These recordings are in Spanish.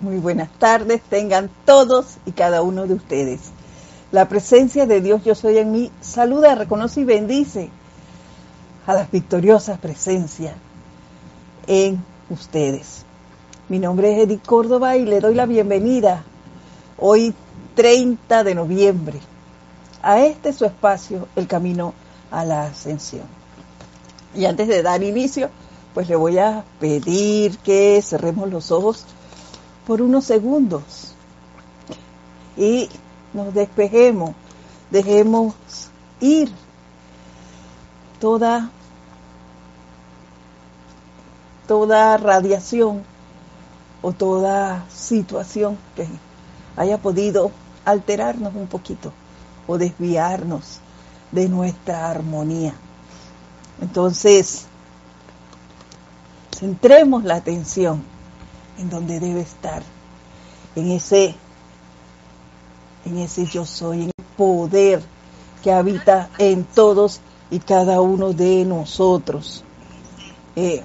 Muy buenas tardes, tengan todos y cada uno de ustedes. La presencia de Dios yo soy en mí saluda, reconoce y bendice a las victoriosas presencias en ustedes. Mi nombre es Edith Córdoba y le doy la bienvenida hoy 30 de noviembre a este su espacio, El Camino a la Ascensión. Y antes de dar inicio, pues le voy a pedir que cerremos los ojos por unos segundos y nos despejemos, dejemos ir toda toda radiación o toda situación que haya podido alterarnos un poquito o desviarnos de nuestra armonía. Entonces, centremos la atención en donde debe estar, en ese, en ese yo soy, en el poder que habita en todos y cada uno de nosotros. Eh,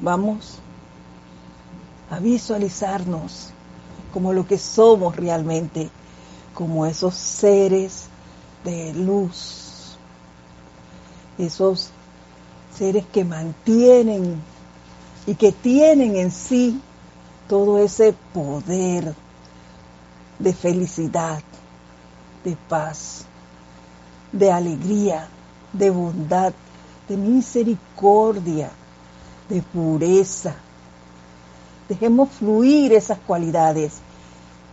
vamos a visualizarnos como lo que somos realmente, como esos seres de luz, esos seres que mantienen y que tienen en sí todo ese poder de felicidad, de paz, de alegría, de bondad, de misericordia, de pureza. Dejemos fluir esas cualidades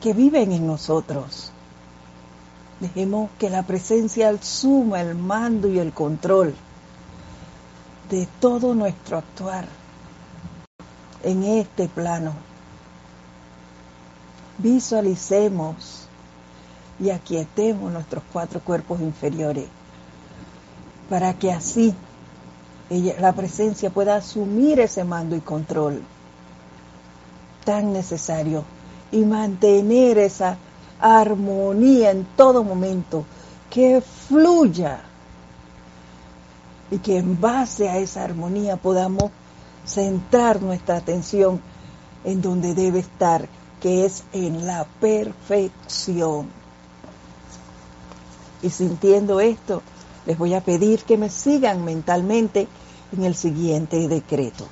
que viven en nosotros. Dejemos que la presencia suma el mando y el control de todo nuestro actuar en este plano. Visualicemos y aquietemos nuestros cuatro cuerpos inferiores para que así la presencia pueda asumir ese mando y control tan necesario y mantener esa armonía en todo momento, que fluya y que en base a esa armonía podamos centrar nuestra atención en donde debe estar, que es en la perfección. Y sintiendo esto, les voy a pedir que me sigan mentalmente en el siguiente decreto.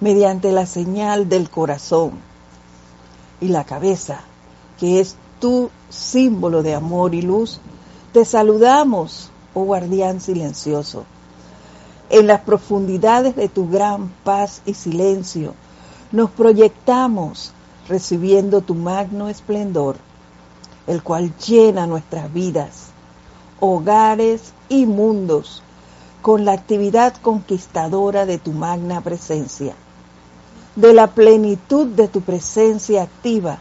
Mediante la señal del corazón y la cabeza, que es tu símbolo de amor y luz, te saludamos, oh guardián silencioso en las profundidades de tu gran paz y silencio, nos proyectamos recibiendo tu magno esplendor, el cual llena nuestras vidas, hogares y mundos con la actividad conquistadora de tu magna presencia. De la plenitud de tu presencia activa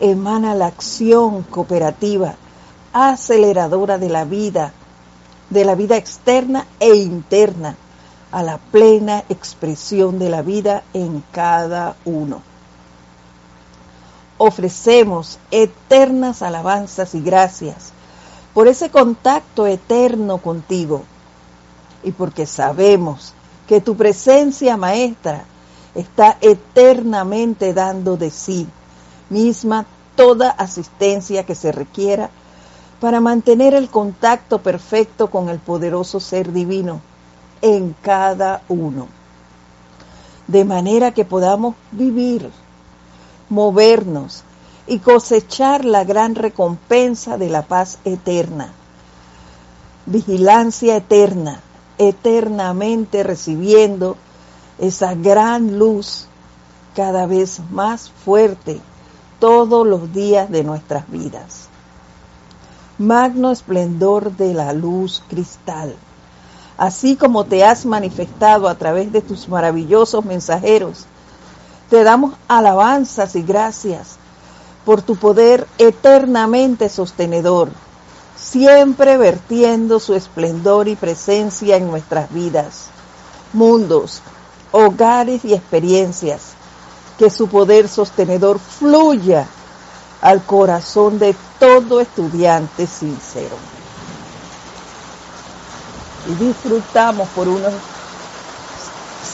emana la acción cooperativa, aceleradora de la vida, de la vida externa e interna a la plena expresión de la vida en cada uno. Ofrecemos eternas alabanzas y gracias por ese contacto eterno contigo y porque sabemos que tu presencia maestra está eternamente dando de sí misma toda asistencia que se requiera para mantener el contacto perfecto con el poderoso ser divino en cada uno, de manera que podamos vivir, movernos y cosechar la gran recompensa de la paz eterna, vigilancia eterna, eternamente recibiendo esa gran luz cada vez más fuerte todos los días de nuestras vidas magno esplendor de la luz cristal. Así como te has manifestado a través de tus maravillosos mensajeros, te damos alabanzas y gracias por tu poder eternamente sostenedor, siempre vertiendo su esplendor y presencia en nuestras vidas, mundos, hogares y experiencias. Que su poder sostenedor fluya al corazón de todo estudiante sincero. Y disfrutamos por unos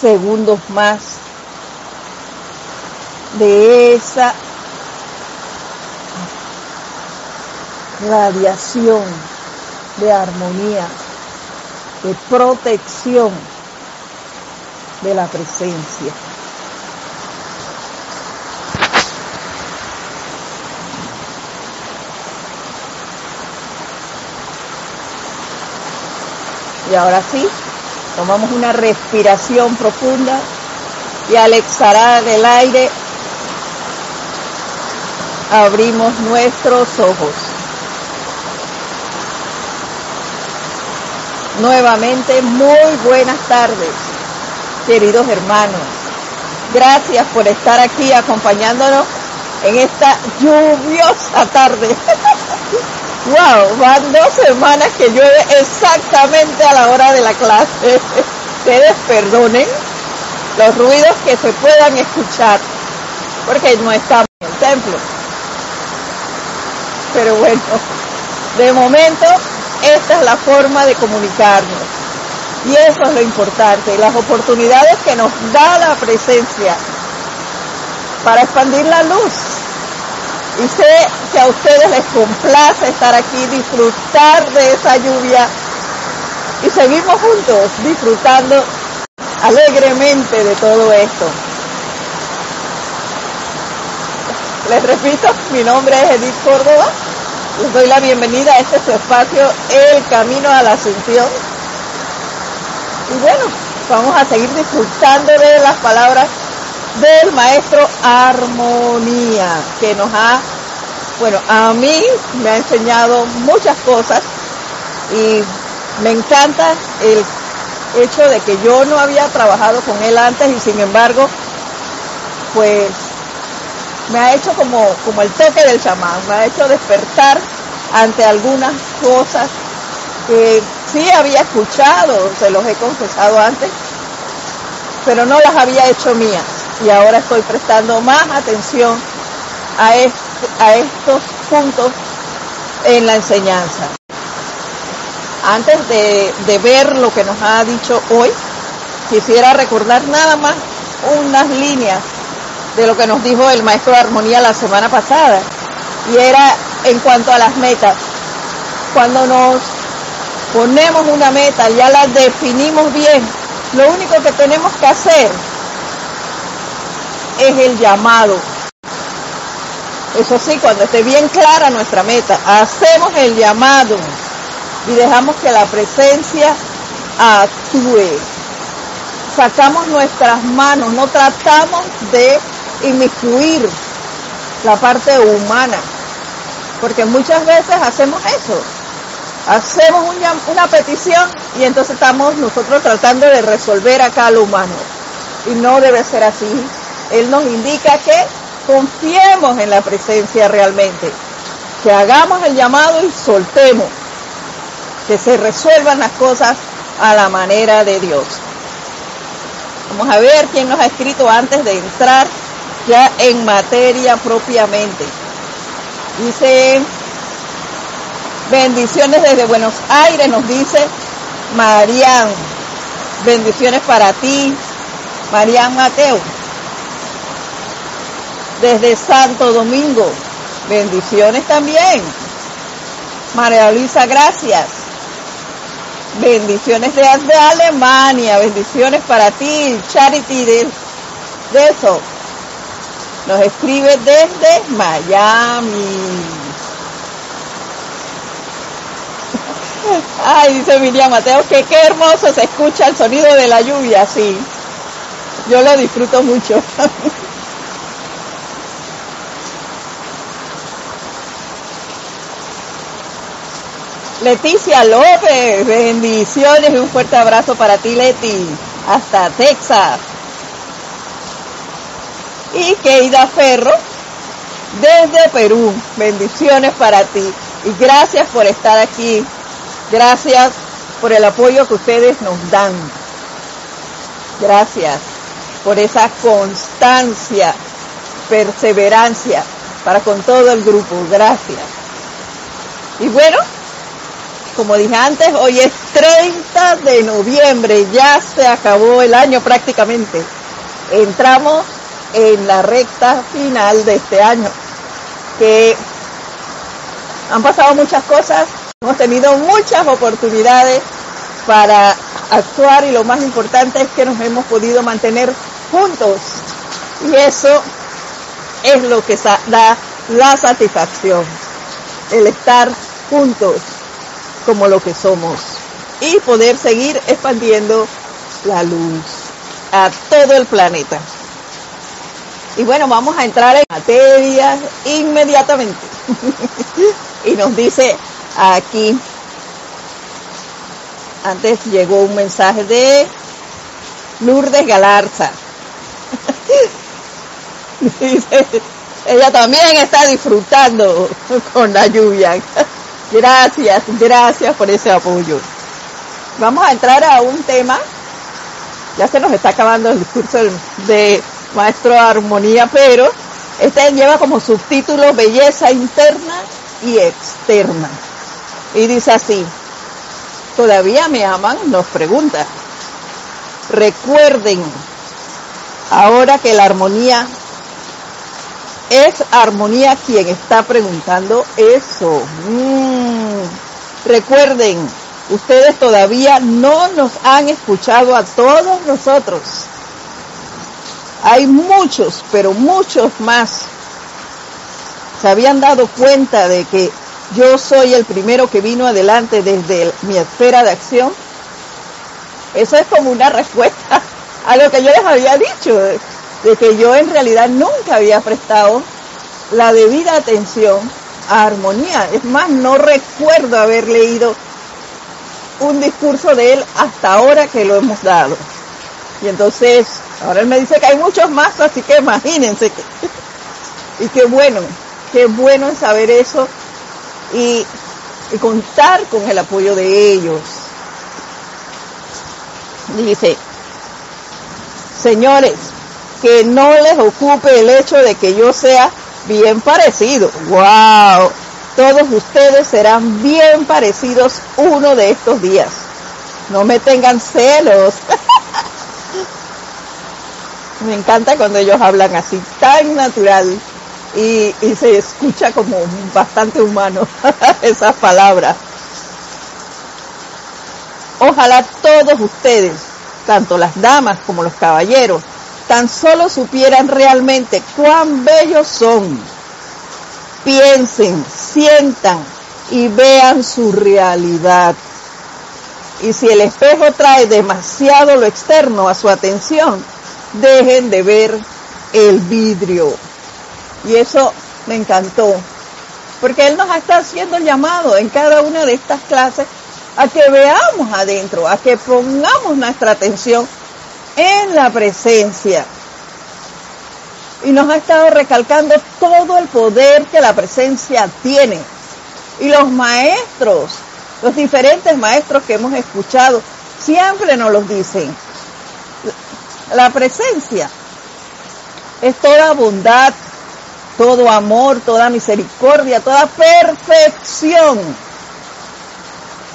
segundos más de esa radiación de armonía, de protección de la presencia. Y ahora sí, tomamos una respiración profunda y al exhalar el aire abrimos nuestros ojos. Nuevamente, muy buenas tardes, queridos hermanos. Gracias por estar aquí acompañándonos en esta lluviosa tarde. wow, van dos semanas que llueve exactamente a la hora de la clase. Ustedes perdonen los ruidos que se puedan escuchar, porque no estamos en el templo. Pero bueno, de momento esta es la forma de comunicarnos. Y eso es lo importante, las oportunidades que nos da la presencia para expandir la luz. Y sé que a ustedes les complace estar aquí, disfrutar de esa lluvia y seguimos juntos disfrutando alegremente de todo esto. Les repito, mi nombre es Edith Córdoba les doy la bienvenida a este su espacio, El Camino a la Asunción. Y bueno, vamos a seguir disfrutando de las palabras del maestro Armonía, que nos ha, bueno, a mí me ha enseñado muchas cosas y me encanta el hecho de que yo no había trabajado con él antes y sin embargo, pues me ha hecho como, como el toque del chamán, me ha hecho despertar ante algunas cosas que sí había escuchado, se los he confesado antes, pero no las había hecho mías. Y ahora estoy prestando más atención a, estos puntos en la enseñanza. Antes de, de ver lo que nos ha dicho hoy, quisiera recordar nada más unas líneas de lo que nos dijo el maestro de armonía la semana pasada. Y era en cuanto a las metas. Cuando nos ponemos una meta, ya la definimos bien, lo único que tenemos que hacer es el llamado. Eso sí, cuando esté bien clara nuestra meta, hacemos el llamado y dejamos que la presencia actúe. Sacamos nuestras manos, no tratamos de inmiscuir la parte humana, porque muchas veces hacemos eso, hacemos una, petición y entonces estamos nosotros tratando de resolver acá lo humano, y no debe ser así. Él nos indica que confiemos en la presencia realmente, que hagamos el llamado y soltemos, que se resuelvan las cosas a la manera de Dios. Vamos a ver quién nos ha escrito antes de entrar ya en materia propiamente. Dice, bendiciones desde Buenos Aires, nos dice Marian. Bendiciones para ti, Marian Mateo. Desde Santo Domingo, bendiciones también. María Luisa, gracias. Bendiciones de, Alemania, bendiciones para ti, Charity de, eso. Nos escribe desde Miami. Ay, dice Miriam Mateo, que qué hermoso se escucha el sonido de la lluvia, sí. Yo lo disfruto mucho. Leticia López, bendiciones y un fuerte abrazo para ti, Leti, hasta Texas y Keida Ferro desde Perú. Bendiciones para ti y gracias por estar aquí. Gracias por el apoyo que ustedes nos dan. Gracias por esa constancia, perseverancia para con todo el grupo. Gracias. Y bueno, como dije antes, hoy es 30 de noviembre, ya se acabó el año prácticamente. Entramos en la recta final de este año, que han pasado muchas cosas, hemos tenido muchas oportunidades para actuar y lo más importante es que nos hemos podido mantener juntos. Y eso es lo que da la satisfacción, el estar juntos como lo que somos y poder seguir expandiendo la luz a todo el planeta. Y bueno, vamos a entrar en materia inmediatamente. y nos dice aquí, antes llegó un mensaje de Lourdes Galarza. ella también está disfrutando con la lluvia. Gracias, gracias por ese apoyo. Vamos a entrar a un tema. Ya se nos está acabando el discurso de maestro Armonía, pero este lleva como subtítulo Belleza interna y externa. Y dice así, ¿todavía me aman? Nos pregunta. Recuerden, ahora que la armonía es armonía quien está preguntando eso. Mm. Recuerden, ustedes todavía no nos han escuchado a todos nosotros. Hay muchos, pero muchos más. Se habían dado cuenta de que yo soy el primero que vino adelante desde mi esfera de acción. Eso es como una respuesta a lo que yo les había dicho, de que yo en realidad nunca había prestado la debida atención a armonía. Es más, no recuerdo haber leído un discurso de él hasta ahora que lo hemos dado. Y entonces, ahora él me dice que hay muchos más, así que imagínense que... y qué bueno, qué bueno es saber eso y, y contar con el apoyo de ellos. Dice, señores, que no les ocupe el hecho de que yo sea bien parecido. ¡Wow! Todos ustedes serán bien parecidos uno de estos días. No me tengan celos. me encanta cuando ellos hablan así, tan natural. Y, y se escucha como bastante humano esas palabras. Ojalá todos ustedes, tanto las damas como los caballeros, tan solo supieran realmente cuán bellos son. Piensen, sientan y vean su realidad. Y si el espejo trae demasiado lo externo a su atención, dejen de ver el vidrio. Y eso me encantó, porque Él nos está haciendo llamado en cada una de estas clases a que veamos adentro, a que pongamos nuestra atención en la presencia. Y nos ha estado recalcando todo el poder que la presencia tiene. Y los maestros, los diferentes maestros que hemos escuchado, siempre nos los dicen. La presencia es toda bondad, todo amor, toda misericordia, toda perfección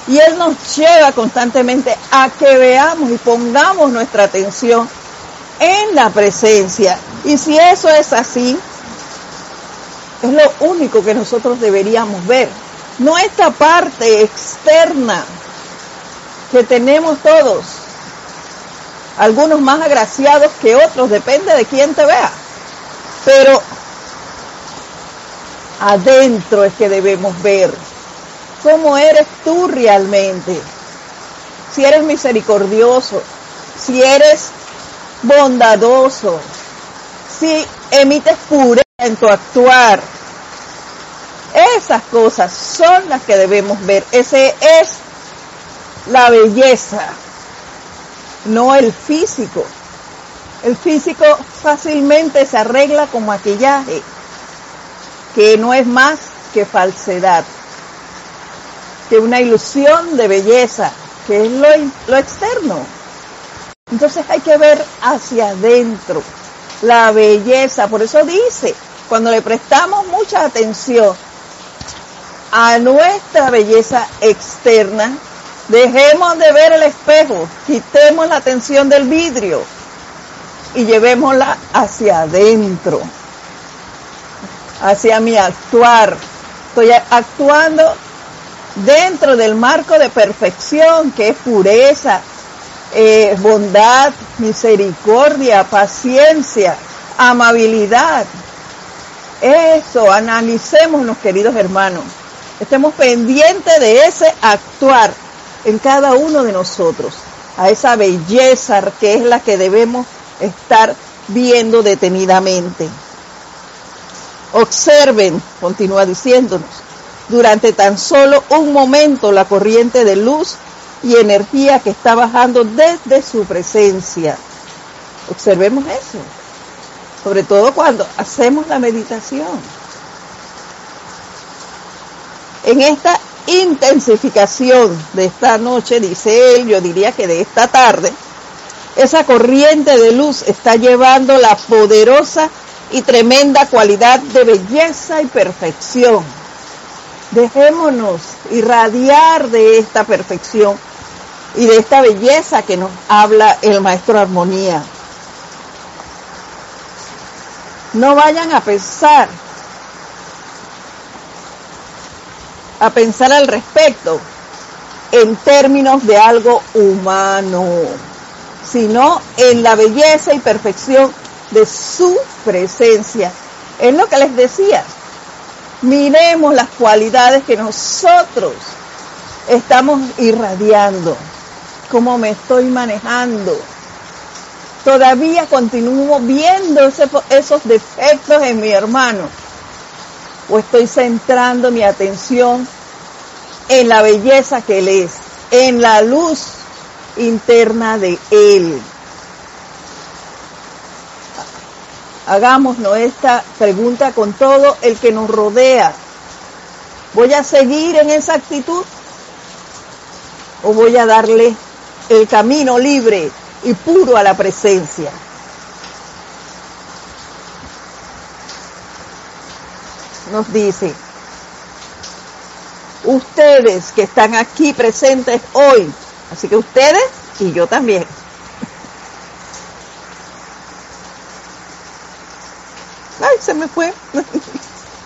y Él nos lleva constantemente a que veamos y pongamos nuestra atención en la presencia. Y si eso es así, es lo único que nosotros deberíamos ver. No esta parte externa que tenemos todos. Algunos más agraciados que otros, depende de quién te vea. Pero adentro es que debemos ver cómo eres tú realmente. Si eres misericordioso, si eres bondadoso, si emites pureza en tu actuar. Esas cosas son las que debemos ver. Ese es la belleza, no el físico. El físico fácilmente se arregla con maquillaje, que no es más que falsedad que una ilusión de belleza, que es lo, lo externo. Entonces hay que ver hacia adentro la belleza. Por eso dice, cuando le prestamos mucha atención a nuestra belleza externa, dejemos de ver el espejo, quitemos la atención del vidrio y llevémosla hacia adentro, hacia mi actuar. Estoy actuando dentro del marco de perfección que es pureza, eh, bondad, misericordia, paciencia, amabilidad. Eso, analicémonos, queridos hermanos. Estemos pendientes de ese actuar en cada uno de nosotros, a esa belleza que es la que debemos estar viendo detenidamente. Observen, continúa diciéndonos, durante tan solo un momento la corriente de luz y energía que está bajando desde su presencia. Observemos eso, sobre todo cuando hacemos la meditación. En esta intensificación de esta noche, dice él, yo diría que de esta tarde, esa corriente de luz está llevando la poderosa y tremenda cualidad de belleza y perfección. Dejémonos irradiar de esta perfección y de esta belleza que nos habla el maestro Armonía. No vayan a pensar, a pensar al respecto en términos de algo humano, sino en la belleza y perfección de su presencia. Es lo que les decía. Miremos las cualidades que nosotros estamos irradiando cómo me estoy manejando. Todavía continúo viendo esos defectos en mi hermano. O estoy centrando mi atención en la belleza que él es, en la luz interna de él. Hagámonos esta pregunta con todo el que nos rodea. ¿Voy a seguir en esa actitud? ¿O voy a darle el camino libre y puro a la presencia. Nos dice, ustedes que están aquí presentes hoy, así que ustedes y yo también. Ay, se me fue.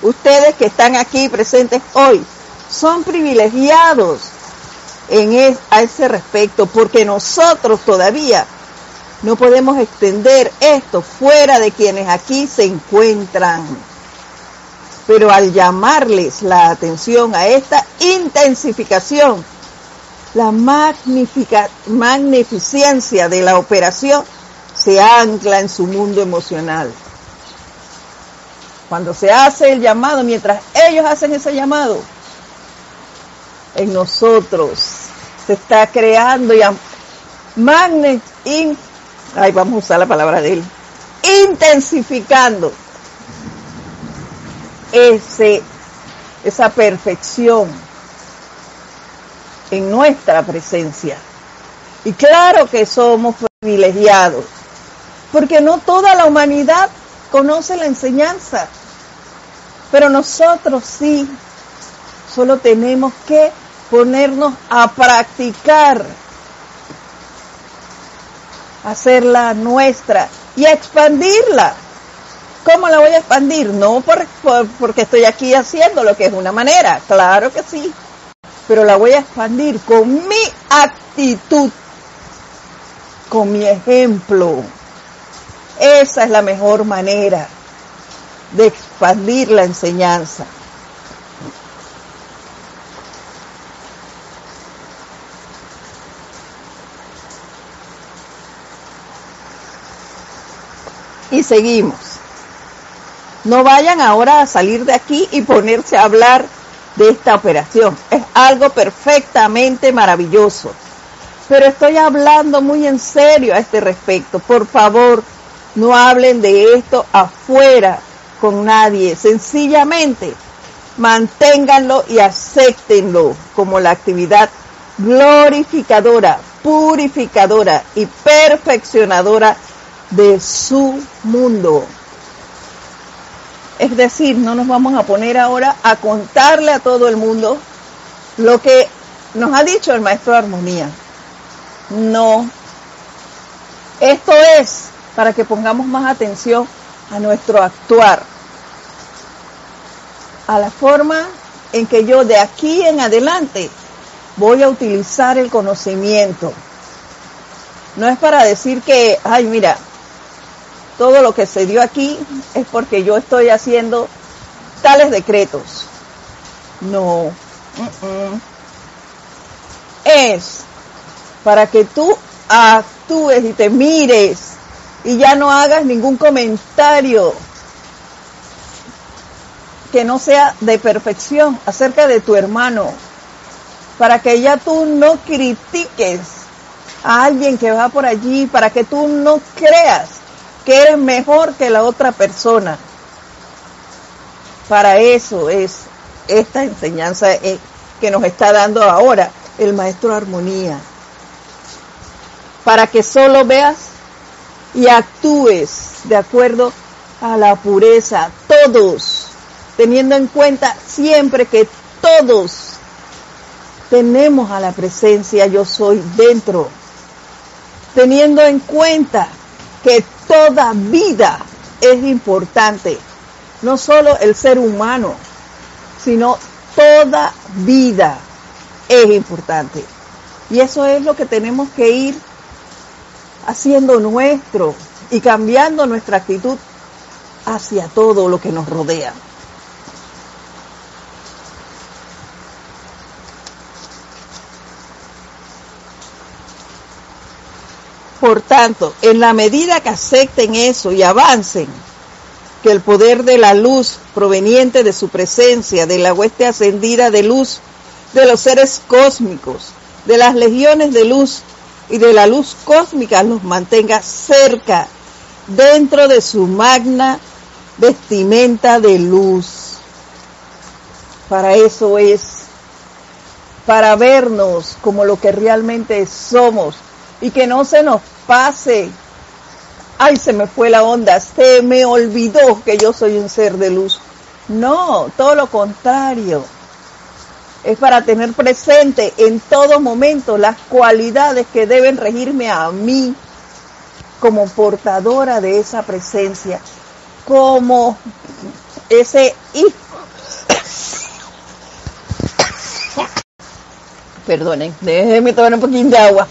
ustedes que están aquí presentes hoy son privilegiados en a ese respecto, porque nosotros todavía no podemos extender esto fuera de quienes aquí se encuentran. Pero al llamarles la atención a esta intensificación, la magnífica, magnificencia de la operación se ancla en su mundo emocional. Cuando se hace el llamado, mientras ellos hacen ese llamado, en nosotros se está creando ya magnet in, ay, vamos a usar la palabra de él, intensificando ese, esa perfección en nuestra presencia. Y claro que somos privilegiados, porque no toda la humanidad conoce la enseñanza, pero nosotros sí, solo tenemos que ponernos a practicar, hacerla nuestra y a expandirla. ¿Cómo la voy a expandir? No por, porque estoy aquí haciendo lo que es una manera, claro que sí, pero la voy a expandir con mi actitud, con mi ejemplo. Esa es la mejor manera de expandir la enseñanza. y seguimos. No vayan ahora a salir de aquí y ponerse a hablar de esta operación. Es algo perfectamente maravilloso. Pero estoy hablando muy en serio a este respecto. Por favor, no hablen de esto afuera con nadie. Sencillamente, manténganlo y acéptenlo como la actividad glorificadora, purificadora y perfeccionadora de su mundo. Es decir, no nos vamos a poner ahora a contarle a todo el mundo lo que nos ha dicho el maestro de armonía. No. Esto es para que pongamos más atención a nuestro actuar, a la forma en que yo de aquí en adelante voy a utilizar el conocimiento. No es para decir que, ay, mira, todo lo que se dio aquí es porque yo estoy haciendo tales decretos. No. Es para que tú actúes y te mires y ya no hagas ningún comentario que no sea de perfección acerca de tu hermano, para que ya tú no critiques a alguien que va por allí, para que tú no creas que eres mejor que la otra persona. Para eso es esta enseñanza eh, que nos está dando ahora el maestro Armonía. Para que solo veas y actúes de acuerdo a la pureza, todos, teniendo en cuenta siempre que todos tenemos a la presencia yo soy dentro, teniendo en cuenta que toda vida es importante, no solo el ser humano, sino toda vida es importante. Y eso es lo que tenemos que ir haciendo nuestro y cambiando nuestra actitud hacia todo lo que nos rodea. Por tanto, en la medida que acepten eso y avancen, que el poder de la luz proveniente de su presencia, de la hueste ascendida de luz, de los seres cósmicos, de las legiones de luz y de la luz cósmica los mantenga cerca, dentro de su magna vestimenta de luz. Para eso es, para vernos como lo que realmente somos y que no se nos pase. Ay, se me fue la onda, se me olvidó que yo soy un ser de luz. No, todo lo contrario es para tener presente en todo momento las cualidades que deben regirme a mí como portadora de esa presencia, como ese. Perdonen, déjenme tomar un poquito de agua.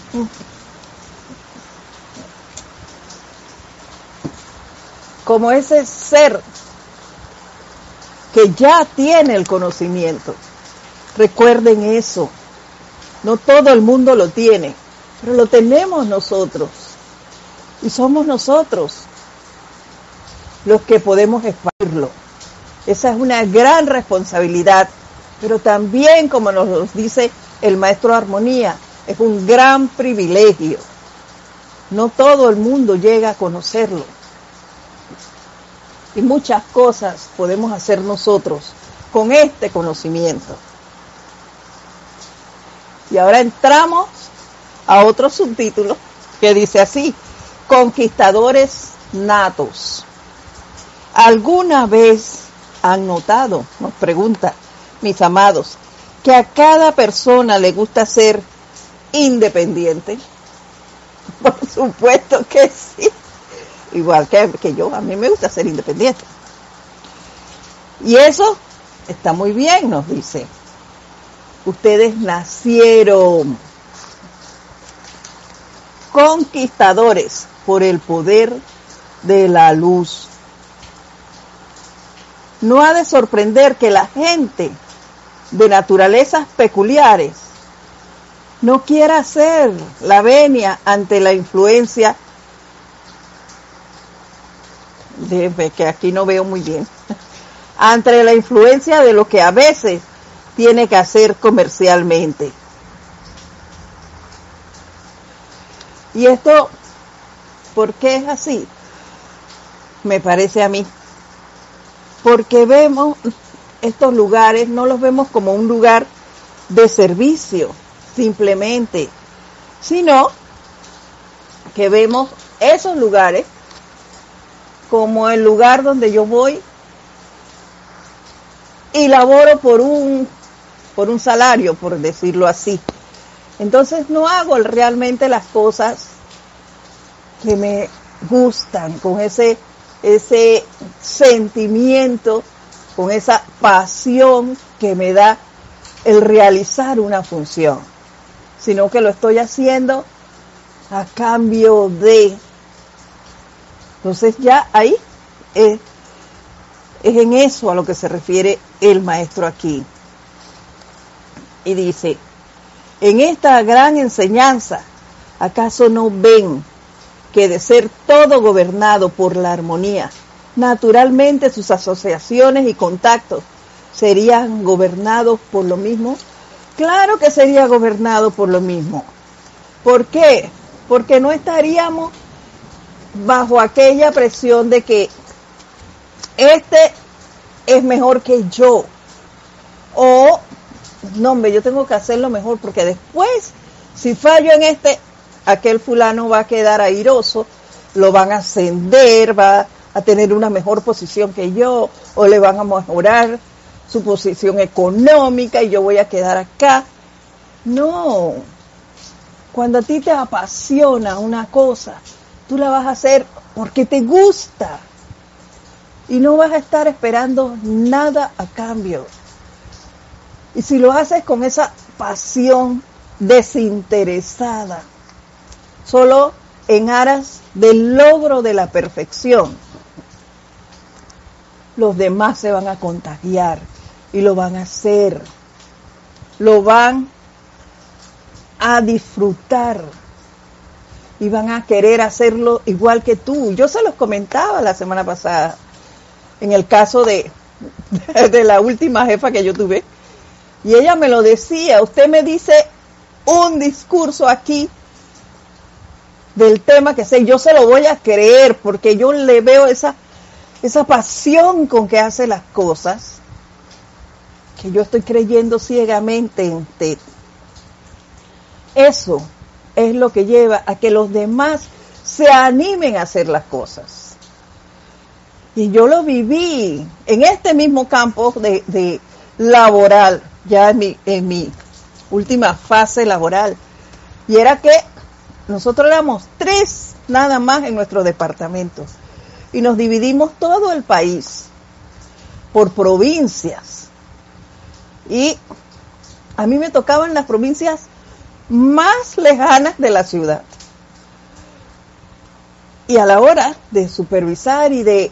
Como ese ser que ya tiene el conocimiento Recuerden eso. No todo el mundo lo tiene, pero lo tenemos nosotros. Y somos nosotros los que podemos expandirlo. Esa es una gran responsabilidad, pero también, como nos dice el maestro Armonía, es un gran privilegio. No todo el mundo llega a conocerlo. Y muchas cosas podemos hacer nosotros con este conocimiento. Y ahora entramos a otro subtítulo que dice así, conquistadores natos. ¿Alguna vez han notado, nos pregunta, mis amados, que a cada persona le gusta ser independiente? Por supuesto que sí. Igual que, que yo, a mí me gusta ser independiente. Y eso está muy bien, nos dice. Ustedes nacieron conquistadores por el poder de la luz. No ha de sorprender que la gente de naturalezas peculiares no quiera hacer la venia ante la influencia de que aquí no veo muy bien ante la influencia de lo que a veces tiene que hacer comercialmente. Y esto, ¿por qué es así? Me parece a mí. Porque vemos estos lugares, no los vemos como un lugar de servicio, simplemente, sino que vemos esos lugares como el lugar donde yo voy y laboro por un, por un salario, por decirlo así. Entonces no hago realmente las cosas que me gustan, con ese, ese sentimiento, con esa pasión que me da el realizar una función, sino que lo estoy haciendo a cambio de. Entonces ya ahí es, es en eso a lo que se refiere el maestro aquí. Y dice, en esta gran enseñanza, ¿acaso no ven que de ser todo gobernado por la armonía, naturalmente sus asociaciones y contactos serían gobernados por lo mismo? Claro que sería gobernado por lo mismo. ¿Por qué? Porque no estaríamos bajo aquella presión de que este es mejor que yo. O, no, hombre, yo tengo que hacerlo mejor porque después, si fallo en este, aquel fulano va a quedar airoso, lo van a ascender, va a tener una mejor posición que yo, o le van a mejorar su posición económica y yo voy a quedar acá. No, cuando a ti te apasiona una cosa, tú la vas a hacer porque te gusta y no vas a estar esperando nada a cambio. Y si lo haces con esa pasión desinteresada, solo en aras del logro de la perfección, los demás se van a contagiar y lo van a hacer, lo van a disfrutar y van a querer hacerlo igual que tú. Yo se los comentaba la semana pasada en el caso de, de la última jefa que yo tuve y ella me lo decía, usted me dice un discurso aquí del tema que sé, yo se lo voy a creer porque yo le veo esa, esa pasión con que hace las cosas, que yo estoy creyendo ciegamente en usted. Eso es lo que lleva a que los demás se animen a hacer las cosas. Y yo lo viví en este mismo campo de, de laboral, ya en mi, en mi última fase laboral. Y era que nosotros éramos tres nada más en nuestro departamento y nos dividimos todo el país por provincias. Y a mí me tocaban las provincias más lejanas de la ciudad. Y a la hora de supervisar y de,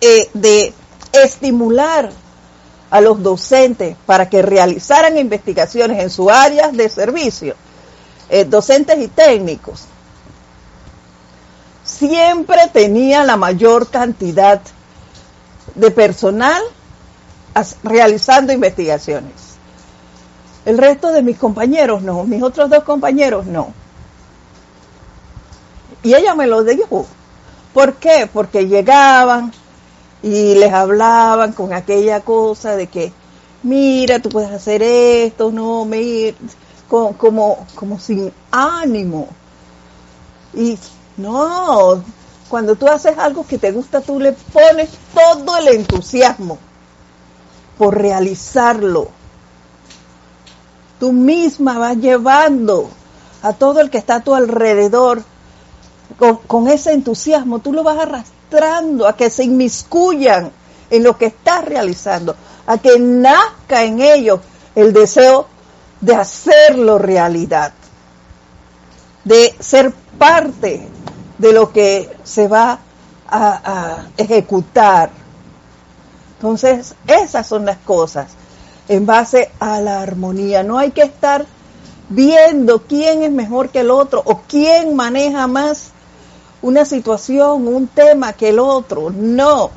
eh, de estimular a los docentes para que realizaran investigaciones en su área de servicio, eh, docentes y técnicos, siempre tenía la mayor cantidad de personal realizando investigaciones. El resto de mis compañeros no, mis otros dos compañeros no. Y ella me lo dijo. ¿Por qué? Porque llegaban y les hablaban con aquella cosa de que, mira, tú puedes hacer esto, no, mira, como, como, sin ánimo. Y no, cuando tú haces algo que te gusta, tú le pones todo el entusiasmo por realizarlo. Tú misma vas llevando a todo el que está a tu alrededor con, con, ese entusiasmo, tú lo vas arrastrando a que se inmiscuyan en lo que estás realizando, a que nazca en ellos el deseo de hacerlo realidad, de ser parte de lo que se va a, ejecutar. Entonces, esas son las cosas en base a la armonía. No hay que estar viendo quién es mejor que el otro o quién maneja más una situación, un tema que el otro. No.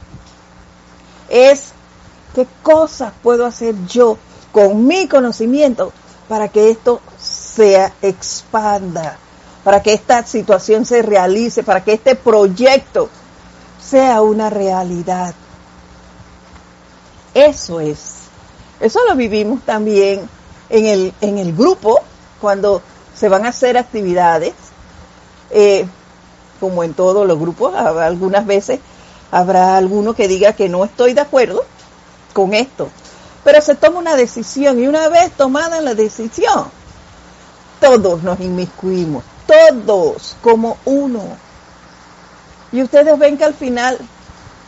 Es qué cosas puedo hacer yo con mi conocimiento para que esto se expanda, para que esta situación se realice, para que este proyecto sea una realidad. Eso es. Eso lo vivimos también en el, en el grupo, cuando se van a hacer actividades, eh, como en todos los grupos, algunas veces habrá alguno que diga que no estoy de acuerdo, con esto. Pero se toma una decisión y una vez tomada la decisión, todos nos inmiscuimos, todos como uno. Y ustedes ven que al final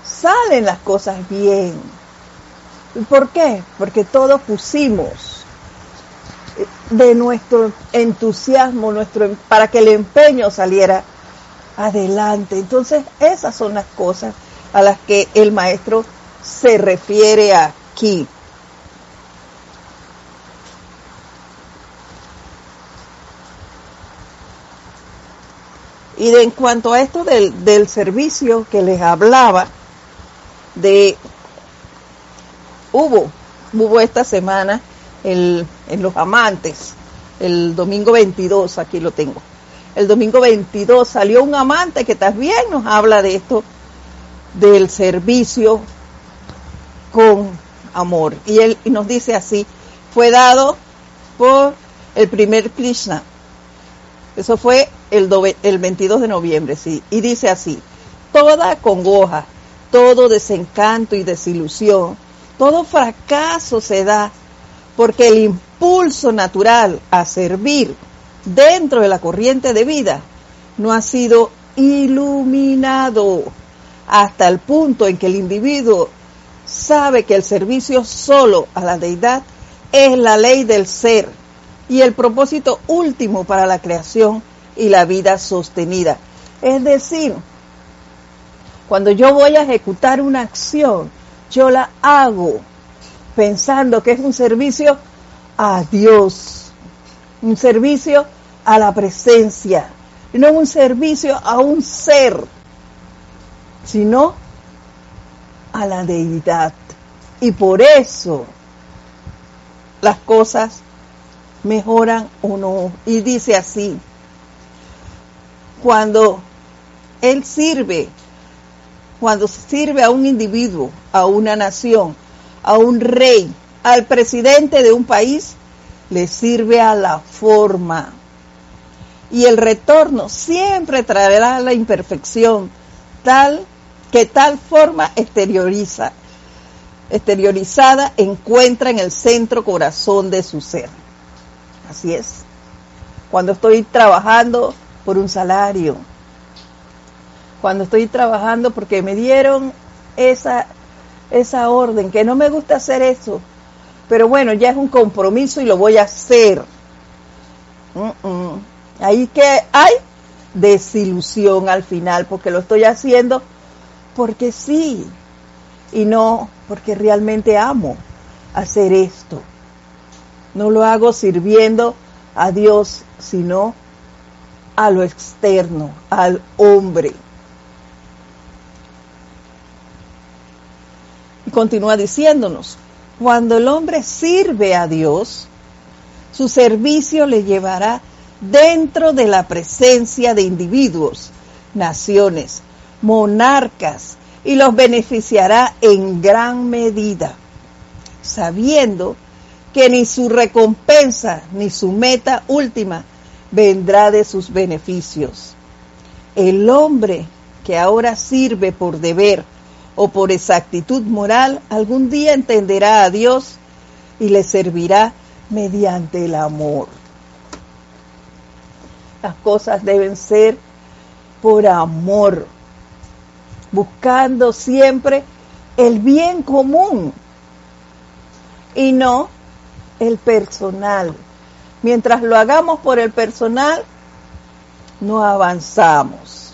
salen las cosas bien. ¿Por qué? Porque todos pusimos de nuestro entusiasmo, nuestro para que el empeño saliera adelante. Entonces, esas son las cosas a las que el maestro se refiere aquí. Y en cuanto a esto del, del servicio que les hablaba, de hubo, hubo esta semana el, en Los Amantes, el domingo 22, aquí lo tengo. El domingo 22 salió un amante que también nos habla de esto, del servicio con amor. Y él nos dice así, fue dado por el primer Krishna. Eso fue el, el 22 de noviembre, sí. Y dice así, toda congoja, todo desencanto y desilusión, todo fracaso se da porque el impulso natural a servir dentro de la corriente de vida no ha sido iluminado hasta el punto en que el individuo sabe que el servicio solo a la deidad es la ley del ser y el propósito último para la creación y la vida sostenida. Es decir, cuando yo voy a ejecutar una acción, yo la hago pensando que es un servicio a Dios, un servicio a la presencia, no un servicio a un ser, sino a la deidad. Y por eso las cosas mejoran o no. Y dice así, cuando Él sirve cuando sirve a un individuo, a una nación, a un rey, al presidente de un país, le sirve a la forma. Y el retorno siempre traerá la imperfección, tal que tal forma exterioriza, exteriorizada encuentra en el centro corazón de su ser. Así es. Cuando estoy trabajando por un salario, cuando estoy trabajando porque me dieron esa, esa orden, que no me gusta hacer eso, pero bueno, ya es un compromiso y lo voy a hacer. Ahí que hay desilusión al final, porque lo estoy haciendo porque sí, y no porque realmente amo hacer esto. No lo hago sirviendo a Dios, sino a lo externo, al hombre. continúa diciéndonos, cuando el hombre sirve a Dios, su servicio le llevará dentro de la presencia de individuos, naciones, monarcas, y los beneficiará en gran medida, sabiendo que ni su recompensa ni su meta última vendrá de sus beneficios. El hombre que ahora sirve por deber o por exactitud moral, algún día entenderá a Dios y le servirá mediante el amor. Las cosas deben ser por amor, buscando siempre el bien común y no el personal. Mientras lo hagamos por el personal, no avanzamos.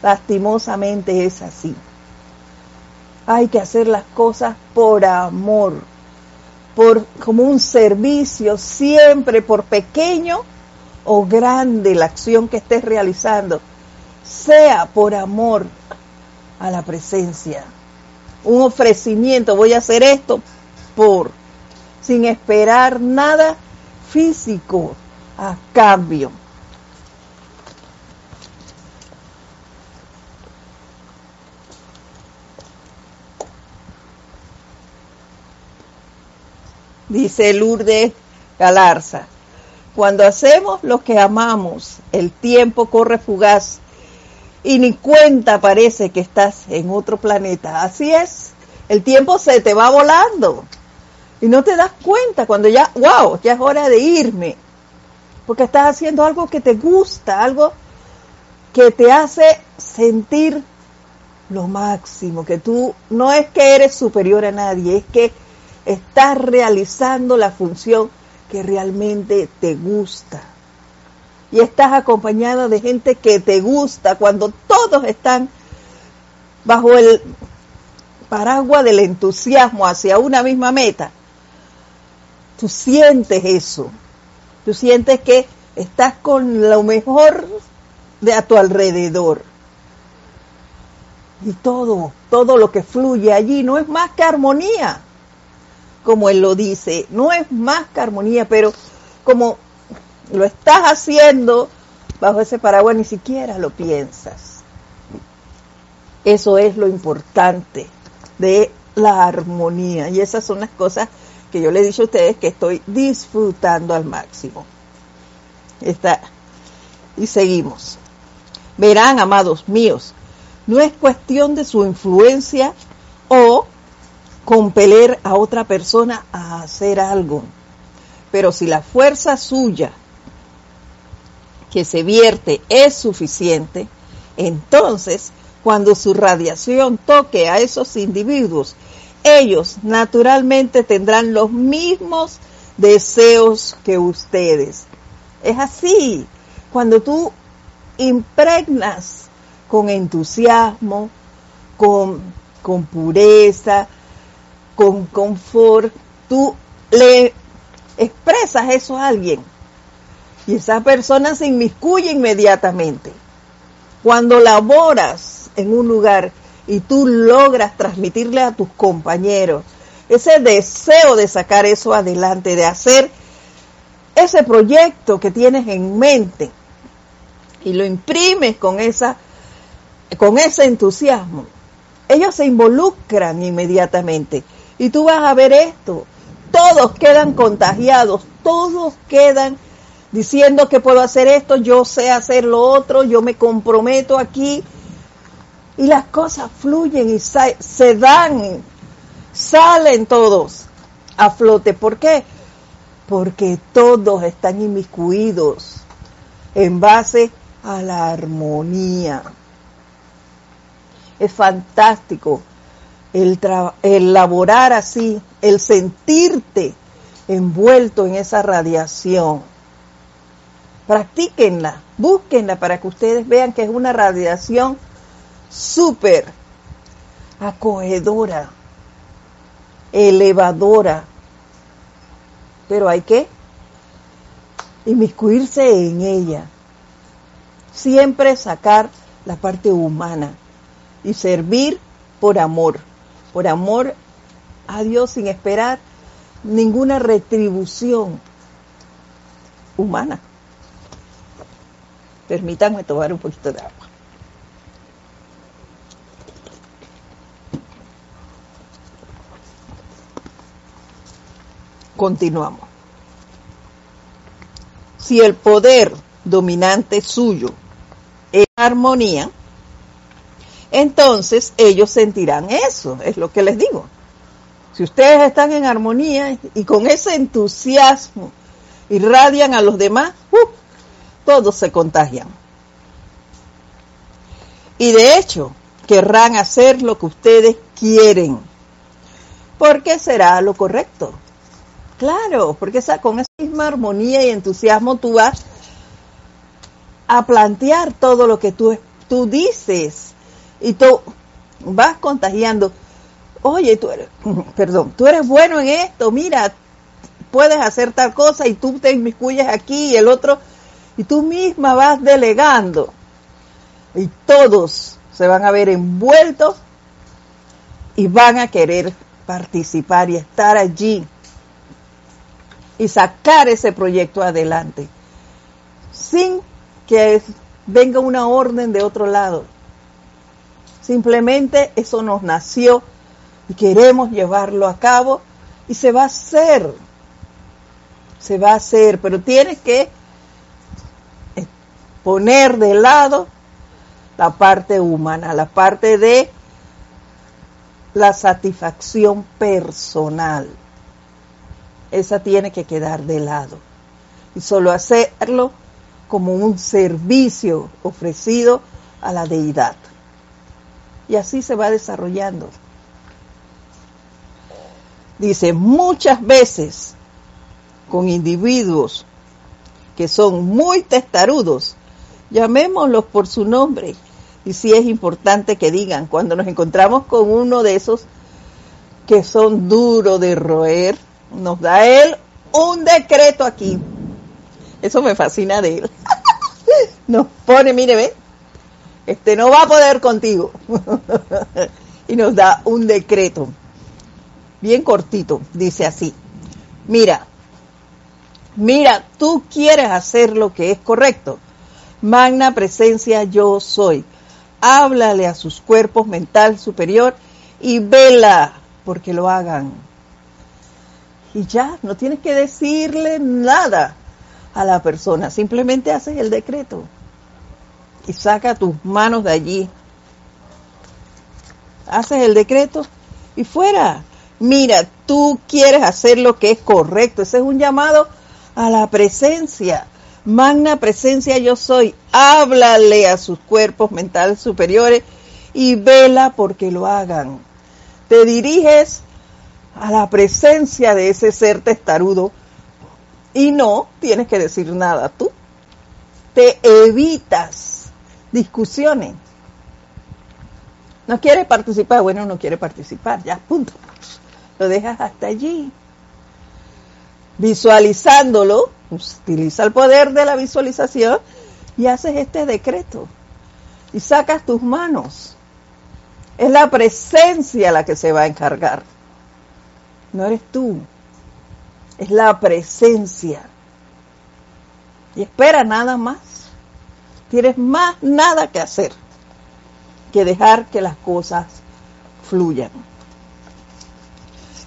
Lastimosamente es así. Hay que hacer las cosas por amor, por como un servicio, siempre por pequeño o grande la acción que estés realizando, sea por amor a la presencia. Un ofrecimiento, voy a hacer esto por, sin esperar nada físico a cambio. dice Lourdes Galarza. Cuando hacemos lo que amamos, el tiempo corre fugaz y ni cuenta parece que estás en otro planeta. Así es, el tiempo se te va volando y no te das cuenta cuando ya, wow, ya es hora de irme, porque estás haciendo algo que te gusta, algo que te hace sentir lo máximo, que tú no es que eres superior a nadie, es que estás realizando la función que realmente te gusta. Y estás acompañada de gente que te gusta cuando todos están bajo el paraguas del entusiasmo hacia una misma meta. Tú sientes eso. Tú sientes que estás con lo mejor de a tu alrededor. Y todo, todo lo que fluye allí no es más que armonía, como él lo dice, no es más que armonía, pero como lo estás haciendo bajo ese paraguas ni siquiera lo piensas. Eso es lo importante de la armonía y esas son las cosas que yo le he dicho a ustedes que estoy disfrutando al máximo. Está. Y seguimos. Verán, amados míos, no es cuestión de su influencia o compeler a otra persona a hacer algo. Pero si la fuerza suya que se vierte es suficiente, entonces cuando su radiación toque a esos individuos, ellos naturalmente tendrán los mismos deseos que ustedes. Es así, cuando tú impregnas con entusiasmo, con, con pureza, con confort, tú le expresas eso a alguien y esa persona se inmiscuye inmediatamente. Cuando laboras en un lugar y tú logras transmitirle a tus compañeros ese deseo de sacar eso adelante, de hacer ese proyecto que tienes en mente y lo imprimes con esa con ese entusiasmo, ellos se involucran inmediatamente y tú vas a ver esto. Todos quedan contagiados, todos quedan diciendo que puedo hacer esto, yo sé hacer lo otro, yo me comprometo aquí. Y las cosas fluyen y se dan, salen todos a flote. ¿Por qué? Porque todos están inmiscuidos en base a la armonía. Es fantástico el, laborar así, el sentirte envuelto en esa radiación. Practíquenla, búsquenla para que ustedes vean que es una radiación súper acogedora, elevadora. Pero hay que inmiscuirse en ella. Siempre sacar la parte humana y servir por amor por amor a Dios sin esperar ninguna retribución humana. Permítanme tomar un poquito de agua. Continuamos. Si el poder dominante suyo es armonía, entonces ellos sentirán eso, es lo que les digo. Si ustedes están en armonía y con ese entusiasmo irradian a los demás, uh, todos se contagian. Y de hecho, querrán hacer lo que ustedes quieren, porque será lo correcto. Claro, porque con esa misma armonía y entusiasmo tú vas a plantear todo lo que tú, tú dices y tú vas contagiando. Oye, tú eres, perdón, tú eres bueno en esto, mira, puedes hacer tal cosa y tú te inmiscuyes aquí y el otro, y tú misma vas delegando. Y todos se van a ver envueltos y van a querer participar y estar allí y sacar ese proyecto adelante sin que venga una orden de otro lado. Simplemente eso nos nació y queremos llevarlo a cabo y se va a hacer. Se va a hacer, pero tienes que eh, poner de lado la parte humana, la parte de la satisfacción personal. Esa tiene que quedar de lado. Y solo hacerlo como un servicio ofrecido a la deidad. Y así se va desarrollando. Dice, muchas veces con individuos que son muy testarudos, llamémoslos por su nombre. Y sí es importante que digan, cuando nos encontramos con uno de esos que son duros de roer, nos da él un decreto aquí. Eso me fascina de él. nos pone, mire, ve, este no va a poder contigo. y nos da un decreto, bien cortito, dice así. Mira, mira, tú quieres hacer lo que es correcto. Magna presencia yo soy. Háblale a sus cuerpos mental superior y vela porque lo hagan. Y ya, no tienes que decirle nada a la persona, simplemente haces el decreto y saca tus manos de allí. Haces el decreto y fuera. Mira, tú quieres hacer lo que es correcto. Ese es un llamado a la presencia. Magna presencia yo soy. Háblale a sus cuerpos mentales superiores y vela porque lo hagan. Te diriges a la presencia de ese ser testarudo y no tienes que decir nada tú. Te evitas discusiones. No quiere participar, bueno, no quiere participar, ya, punto. Lo dejas hasta allí. Visualizándolo, utiliza el poder de la visualización y haces este decreto. Y sacas tus manos. Es la presencia la que se va a encargar. No eres tú. Es la presencia. Y espera nada más. Tienes más nada que hacer que dejar que las cosas fluyan.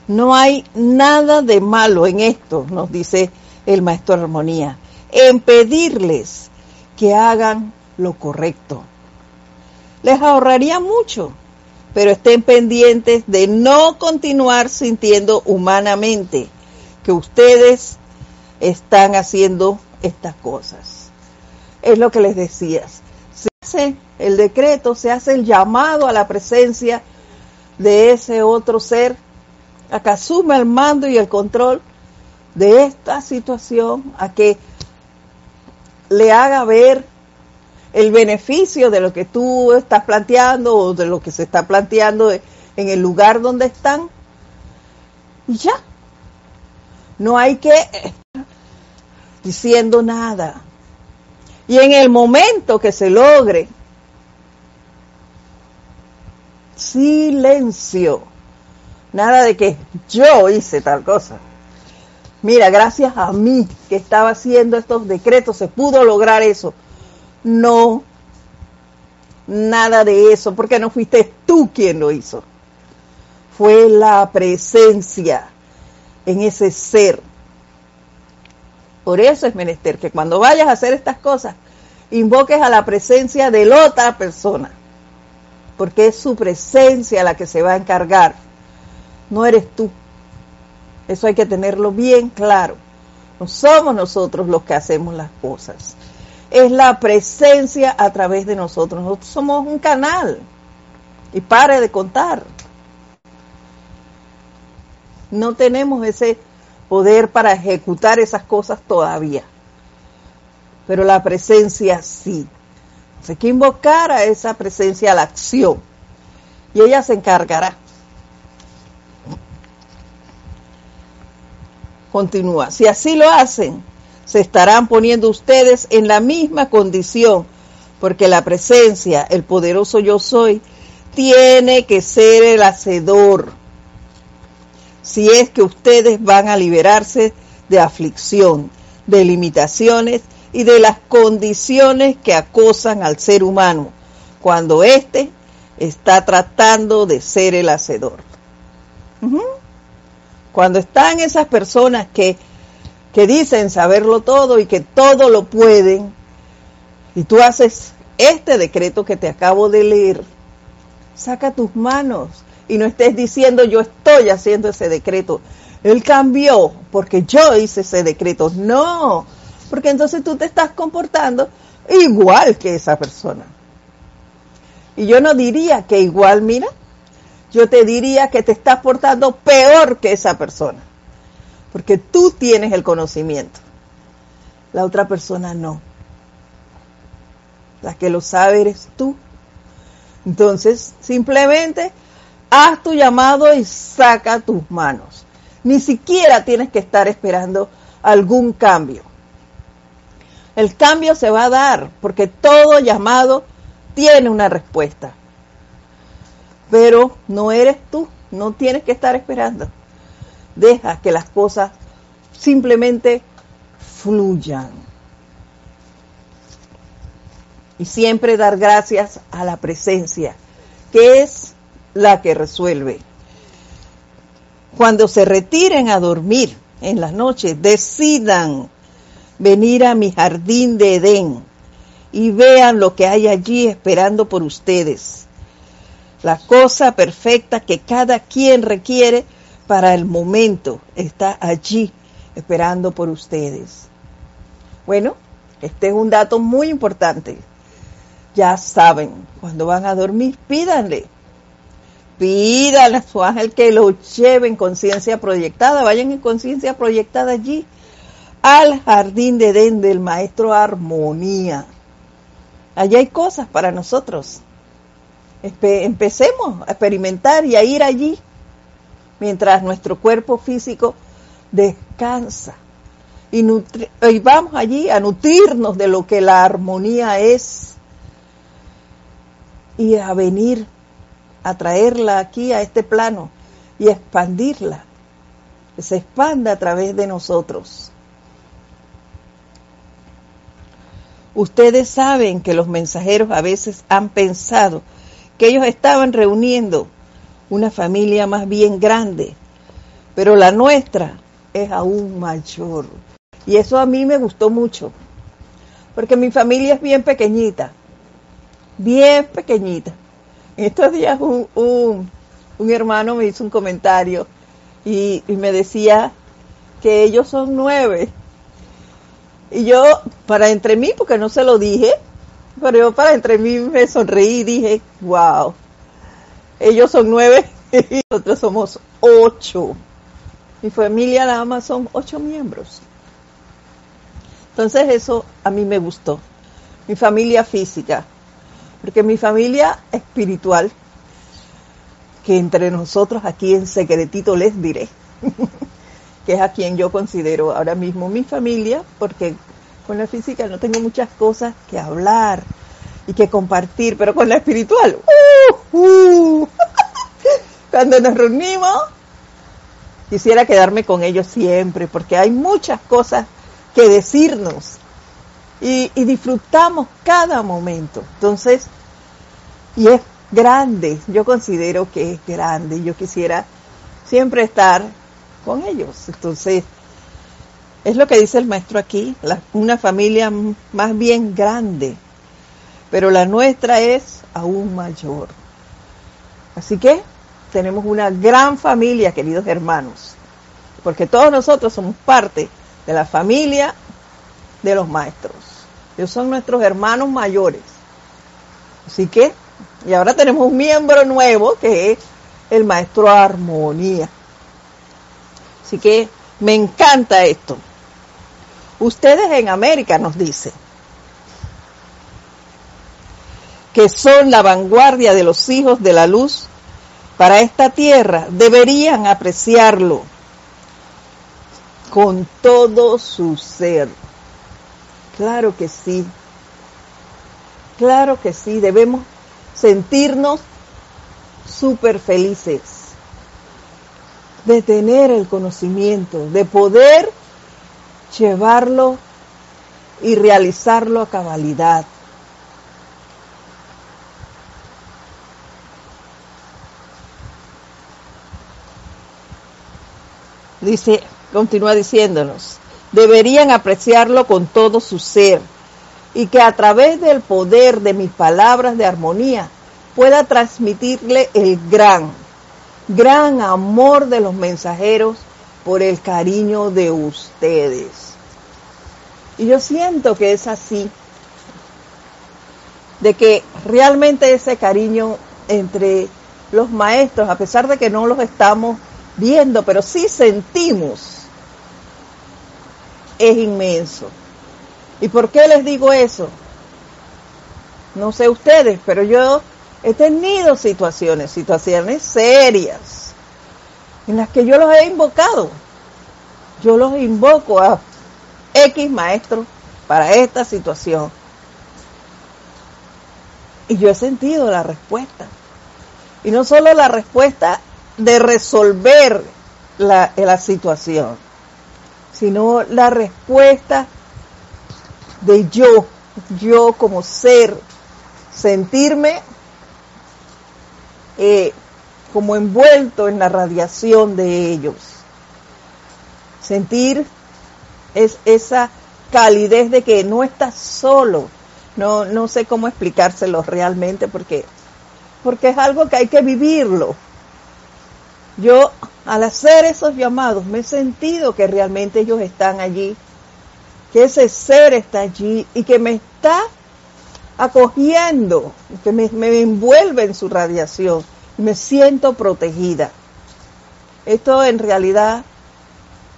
No hay nada de malo en esto, nos dice el maestro Armonía, en pedirles que hagan lo correcto. Les ahorraría mucho, pero estén pendientes de no continuar sintiendo humanamente que ustedes están haciendo estas cosas es lo que les decías. Se hace el decreto, se hace el llamado a la presencia de ese otro ser a que asume el mando y el control de esta situación, a que le haga ver el beneficio de lo que tú estás planteando o de lo que se está planteando en el lugar donde están. Y ya. No hay que diciendo nada. Y en el momento que se logre, silencio. Nada de que yo hice tal cosa. Mira, gracias a mí que estaba haciendo estos decretos se pudo lograr eso. No, nada de eso, porque no fuiste tú quien lo hizo. Fue la presencia en ese ser por eso es menester que cuando vayas a hacer estas cosas, invoques a la presencia de la otra persona, porque es su presencia la que se va a encargar, no eres tú. Eso hay que tenerlo bien claro. No somos nosotros los que hacemos las cosas. Es la presencia a través de nosotros. Nosotros somos un canal. Y pare de contar. No tenemos ese poder para ejecutar esas cosas todavía. Pero la presencia sí. Hay que invocar a esa presencia a la acción. Y ella se encargará. Continúa. Si así lo hacen, se estarán poniendo ustedes en la misma condición, porque la presencia, el poderoso yo soy, tiene que ser el hacedor si es que ustedes van a liberarse de aflicción, de limitaciones y de las condiciones que acosan al ser humano cuando éste está tratando de ser el hacedor. Cuando están esas personas que, que dicen saberlo todo y que todo lo pueden, y tú haces este decreto que te acabo de leer, saca tus manos y no estés diciendo yo estoy haciendo ese decreto. Él cambió porque yo hice ese decreto. No, porque entonces tú te estás comportando igual que esa persona. Y yo no diría que igual, mira, yo te diría que te estás portando peor que esa persona. Porque tú tienes el conocimiento. La otra persona no. La que lo sabe eres tú. Entonces, simplemente haz tu llamado y saca tus manos. Ni siquiera tienes que estar esperando algún cambio. El cambio se va a dar porque todo llamado tiene una respuesta. Pero no eres tú, no tienes que estar esperando. Deja que las cosas simplemente fluyan. Y siempre dar gracias a la presencia, que es la que resuelve. Cuando se retiren a dormir en las noches, decidan venir a mi jardín de Edén y vean lo que hay allí esperando por ustedes. La cosa perfecta que cada quien requiere para el momento está allí esperando por ustedes. Bueno, este es un dato muy importante. Ya saben, cuando van a dormir, pídanle. Pídanle a su ángel que lo lleven en conciencia proyectada. Vayan en conciencia proyectada allí al jardín de Edén del maestro Armonía. Allí hay cosas para nosotros. empecemos a experimentar y a ir allí mientras nuestro cuerpo físico descansa. Y, y vamos allí a nutrirnos de lo que la armonía es y a venir a traerla aquí a este plano y expandirla, que se expanda a través de nosotros. Ustedes saben que los mensajeros a veces han pensado que ellos estaban reuniendo una familia más bien grande, pero la nuestra es aún mayor. Y eso a mí me gustó mucho, porque mi familia es bien pequeñita, bien pequeñita. Estos días un, un, hermano me hizo un comentario y, y me decía que ellos son nueve. Y yo, para entre mí, porque no se lo dije, pero yo para entre mí me sonreí y dije, wow, ellos son nueve y nosotros somos ocho. Mi familia nada más son ocho miembros. Entonces eso a mí me gustó. Mi familia física. Porque mi familia espiritual, que entre nosotros aquí en secretito les diré, que es a quien yo considero ahora mismo mi familia, porque con la física no tengo muchas cosas que hablar y que compartir, pero con la espiritual, uh, uh. cuando nos reunimos, quisiera quedarme con ellos siempre, porque hay muchas cosas que decirnos y, disfrutamos cada momento. Entonces, y es grande, yo considero que es grande, yo quisiera siempre estar con ellos. Entonces, es lo que dice el maestro aquí, una familia más bien grande, pero la nuestra es aún mayor. Así que tenemos una gran familia, queridos hermanos, porque todos nosotros somos parte de la familia de los maestros. Ellos son nuestros hermanos mayores. Así que, y ahora tenemos un miembro nuevo que es el maestro Armonía. Así que me encanta esto. Ustedes en América nos dicen que son la vanguardia de los hijos de la luz para esta tierra, deberían apreciarlo con todo su ser. Claro que sí, claro que sí, debemos sentirnos súper felices de tener el conocimiento, de poder llevarlo y realizarlo a cabalidad. Dice, continúa diciéndonos, deberían apreciarlo con todo su ser y que a través del poder de mis palabras de armonía pueda transmitirle el gran, gran amor de los mensajeros por el cariño de ustedes. Y yo siento que es así, de que realmente ese cariño entre los maestros, a pesar de que no los estamos viendo, pero sí sentimos, es inmenso. ¿Y por qué les digo eso? No sé ustedes, pero yo he tenido situaciones, situaciones serias, en las que yo los he invocado. Yo los invoco a X maestro para esta situación. Y yo he sentido la respuesta. Y no solo la respuesta de resolver la, la situación, sino la respuesta de yo, yo como ser, sentirme eh, como envuelto en la radiación de ellos. Sentir es esa calidez de que no estás solo. No, no sé cómo explicárselo realmente porque, porque es algo que hay que vivirlo. Yo al hacer esos llamados me he sentido que realmente ellos están allí, que ese ser está allí y que me está acogiendo, que me, envuelve en su radiación y me siento protegida. Esto en realidad,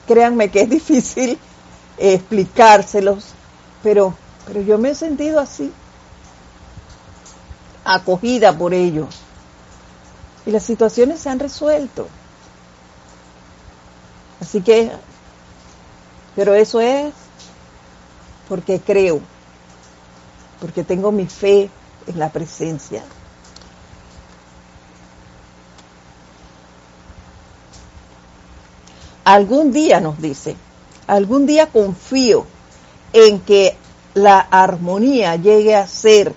créanme que es difícil explicárselos, pero, pero yo me he sentido así, acogida por ellos. Y las situaciones se han resuelto. Así que, pero eso es porque creo porque tengo mi fe en la presencia. Algún día nos dice, algún día confío en que la armonía llegue a ser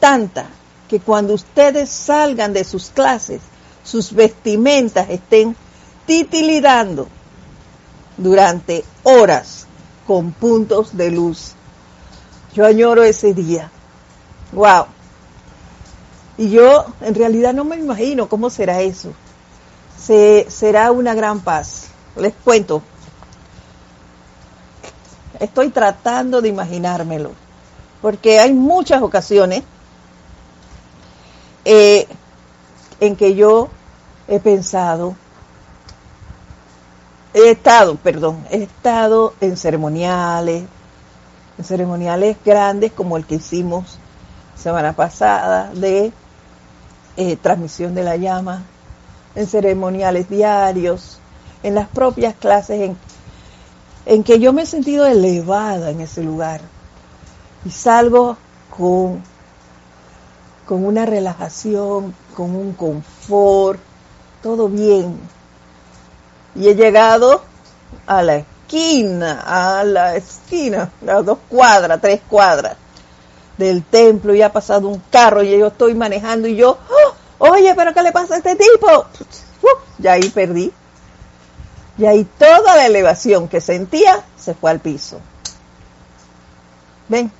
tanta que cuando ustedes salgan de sus clases, sus vestimentas estén titilidando durante horas con puntos de luz yo añoro ese día. Wow. Y yo en realidad no me imagino cómo será eso. Se, será una gran paz. Les cuento. Estoy tratando de imaginármelo. Porque hay muchas ocasiones eh, en que yo he pensado, he estado, perdón, he estado en ceremoniales, ceremoniales grandes como el que hicimos semana pasada de eh, transmisión de la llama, en ceremoniales diarios, en las propias clases en, en que yo me he sentido elevada en ese lugar. Y salgo con, con una relajación, con un confort, todo bien. Y he llegado a la esquina, a la esquina, las dos cuadras, tres cuadras del templo y ha pasado un carro y yo estoy manejando y yo, ¡Oh! oye, pero ¿qué le pasa a este tipo? Y ahí perdí. Y ahí toda la elevación que sentía se fue al piso. ¿Ven?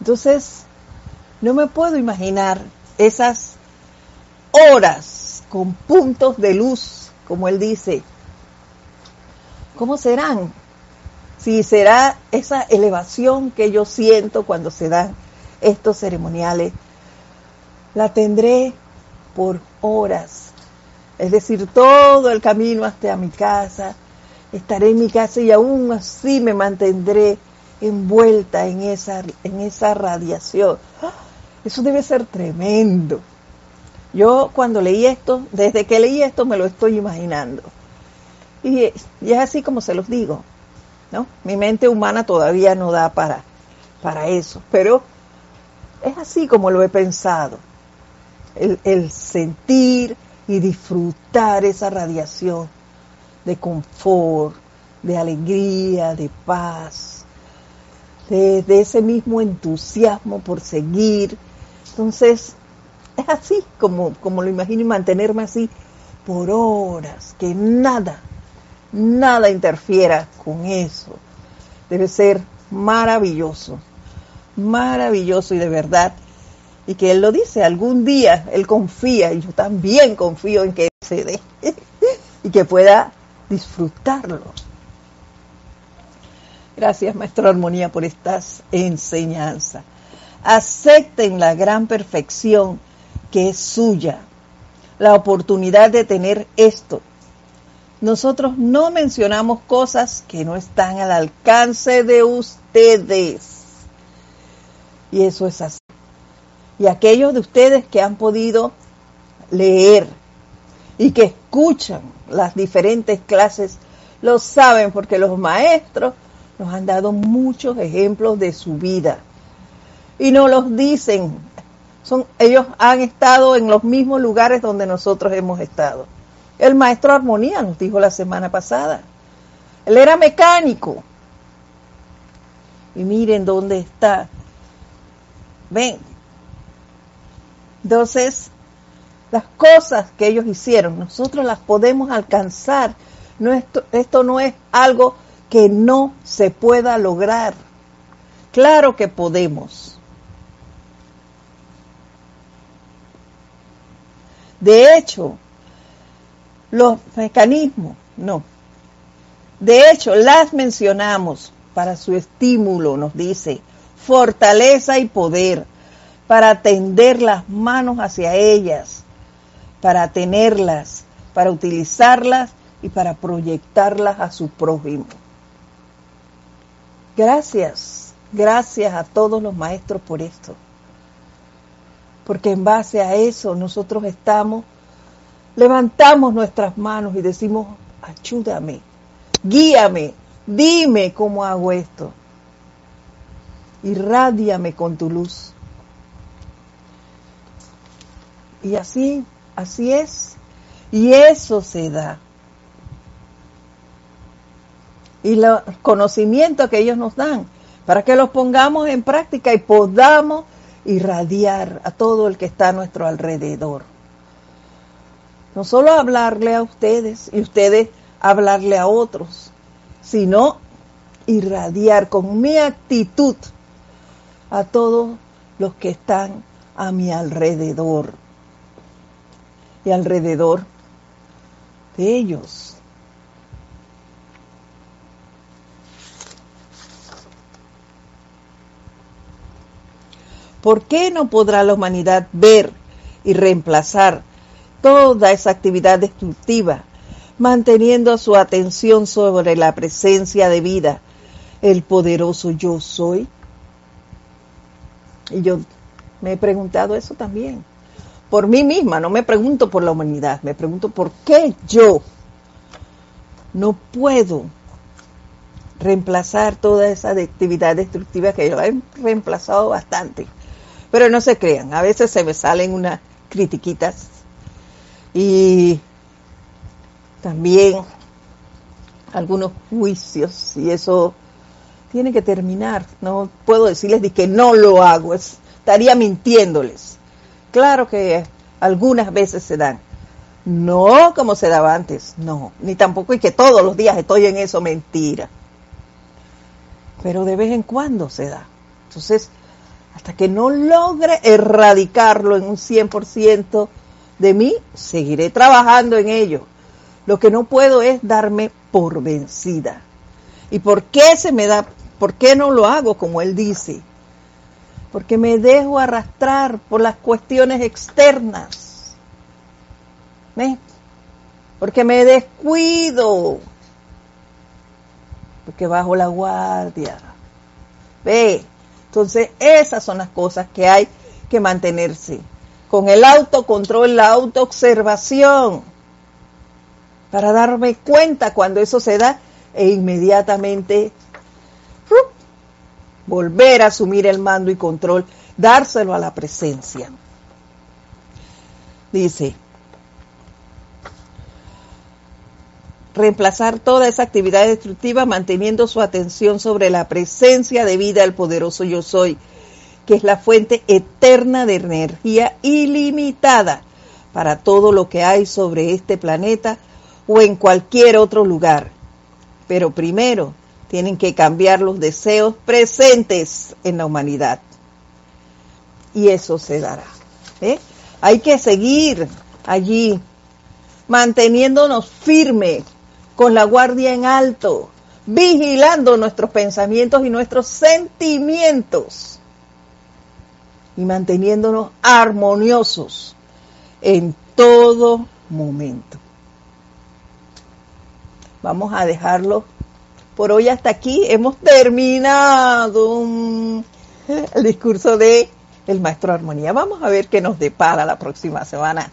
Entonces, no me puedo imaginar esas horas con puntos de luz, como él dice, ¿Cómo serán? Si será esa elevación que yo siento cuando se dan estos ceremoniales, la tendré por horas. Es decir, todo el camino hasta mi casa, estaré en mi casa y aún así me mantendré envuelta en esa, en esa radiación. Eso debe ser tremendo. Yo cuando leí esto, desde que leí esto me lo estoy imaginando. Y, es así como se los digo, ¿no? Mi mente humana todavía no da para, para eso, pero es así como lo he pensado. El, sentir y disfrutar esa radiación de confort, de alegría, de paz, de, de, ese mismo entusiasmo por seguir. Entonces, es así como, como lo imagino y mantenerme así por horas, que nada, nada interfiera con eso. Debe ser maravilloso, maravilloso y de verdad Y que Él lo dice, algún día Él confía, y yo también confío en que se dé, y que pueda disfrutarlo. Gracias, Maestro Armonía, por estas enseñanzas. Acepten la gran perfección que es suya, la oportunidad de tener esto. Nosotros no mencionamos cosas que no están al alcance de ustedes. Y eso es así. Y aquellos de ustedes que han podido leer y que escuchan las diferentes clases, lo saben porque los maestros nos han dado muchos ejemplos de su vida. Y no los dicen. Son, ellos han estado en los mismos lugares donde nosotros hemos estado. El maestro Armonía nos dijo la semana pasada. Él era mecánico. Y miren dónde está. Ven. Entonces, las cosas que ellos hicieron, nosotros las podemos alcanzar. Esto no es algo que no se pueda lograr. Claro que podemos. De hecho, los mecanismos, no. De hecho, las mencionamos para su estímulo, nos dice, fortaleza y poder, para tender las manos hacia ellas, para tenerlas, para utilizarlas y para proyectarlas a su prójimo. Gracias, gracias a todos los maestros por esto. Porque en base a eso nosotros estamos, levantamos nuestras manos y decimos, ayúdame, guíame, dime cómo hago esto. Irradiame con tu luz. Y así, así es. Y eso se da y los conocimientos que ellos nos dan, para que los pongamos en práctica y podamos irradiar a todo el que está a nuestro alrededor. No solo hablarle a ustedes y ustedes hablarle a otros, sino irradiar con mi actitud a todos los que están a mi alrededor y alrededor de ellos. ¿Por qué no podrá la humanidad ver y reemplazar toda esa actividad destructiva, manteniendo su atención sobre la presencia de vida, el poderoso yo soy? Y yo me he preguntado eso también. Por mí misma, no me pregunto por la humanidad, me pregunto por qué yo no puedo reemplazar toda esa actividad destructiva que yo he reemplazado bastante. Pero no se crean, a veces se me salen unas critiquitas y también algunos juicios y eso tiene que terminar. No puedo decirles de que no lo hago, estaría mintiéndoles. Claro que algunas veces se dan. No como se daba antes, no, ni tampoco y que todos los días estoy en eso, mentira. Pero de vez en cuando se da. Entonces, hasta que no logre erradicarlo en un 100% de mí, seguiré trabajando en ello. Lo que no puedo es darme por vencida. ¿Y por qué se me da? ¿Por qué no lo hago como él dice? Porque me dejo arrastrar por las cuestiones externas. ¿Ves? Porque me descuido. Porque bajo la guardia. Ve, entonces, esas son las cosas que hay que mantenerse. Con el autocontrol, la autoobservación, para darme cuenta cuando eso se da e inmediatamente volver a asumir el mando y control, dárselo a la presencia. Dice, reemplazar toda esa actividad destructiva manteniendo su atención sobre la presencia de vida del poderoso yo soy, que es la fuente eterna de energía ilimitada para todo lo que hay sobre este planeta o en cualquier otro lugar. Pero primero tienen que cambiar los deseos presentes en la humanidad. y eso se dará. ¿eh? Hay que seguir allí, manteniéndonos firmes, con la guardia en alto, vigilando nuestros pensamientos y nuestros sentimientos y manteniéndonos armoniosos en todo momento. Vamos a dejarlo por hoy hasta aquí. Hemos terminado el discurso de el maestro Armonía. Vamos a ver qué nos depara la próxima semana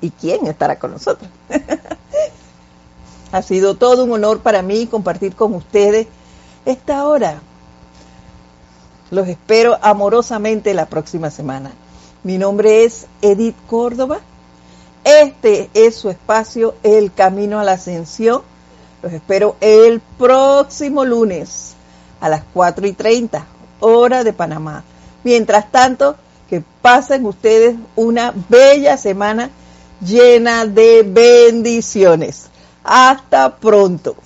y quién estará con nosotros. ha sido todo un honor para mí compartir con ustedes esta hora. Los espero amorosamente la próxima semana. Mi nombre es Edith Córdoba. Este es su espacio, El Camino a la Ascensión. Los espero el próximo lunes a las 4 y 30, hora de Panamá. Mientras tanto, que pasen ustedes una bella semana llena de bendiciones. Hasta pronto.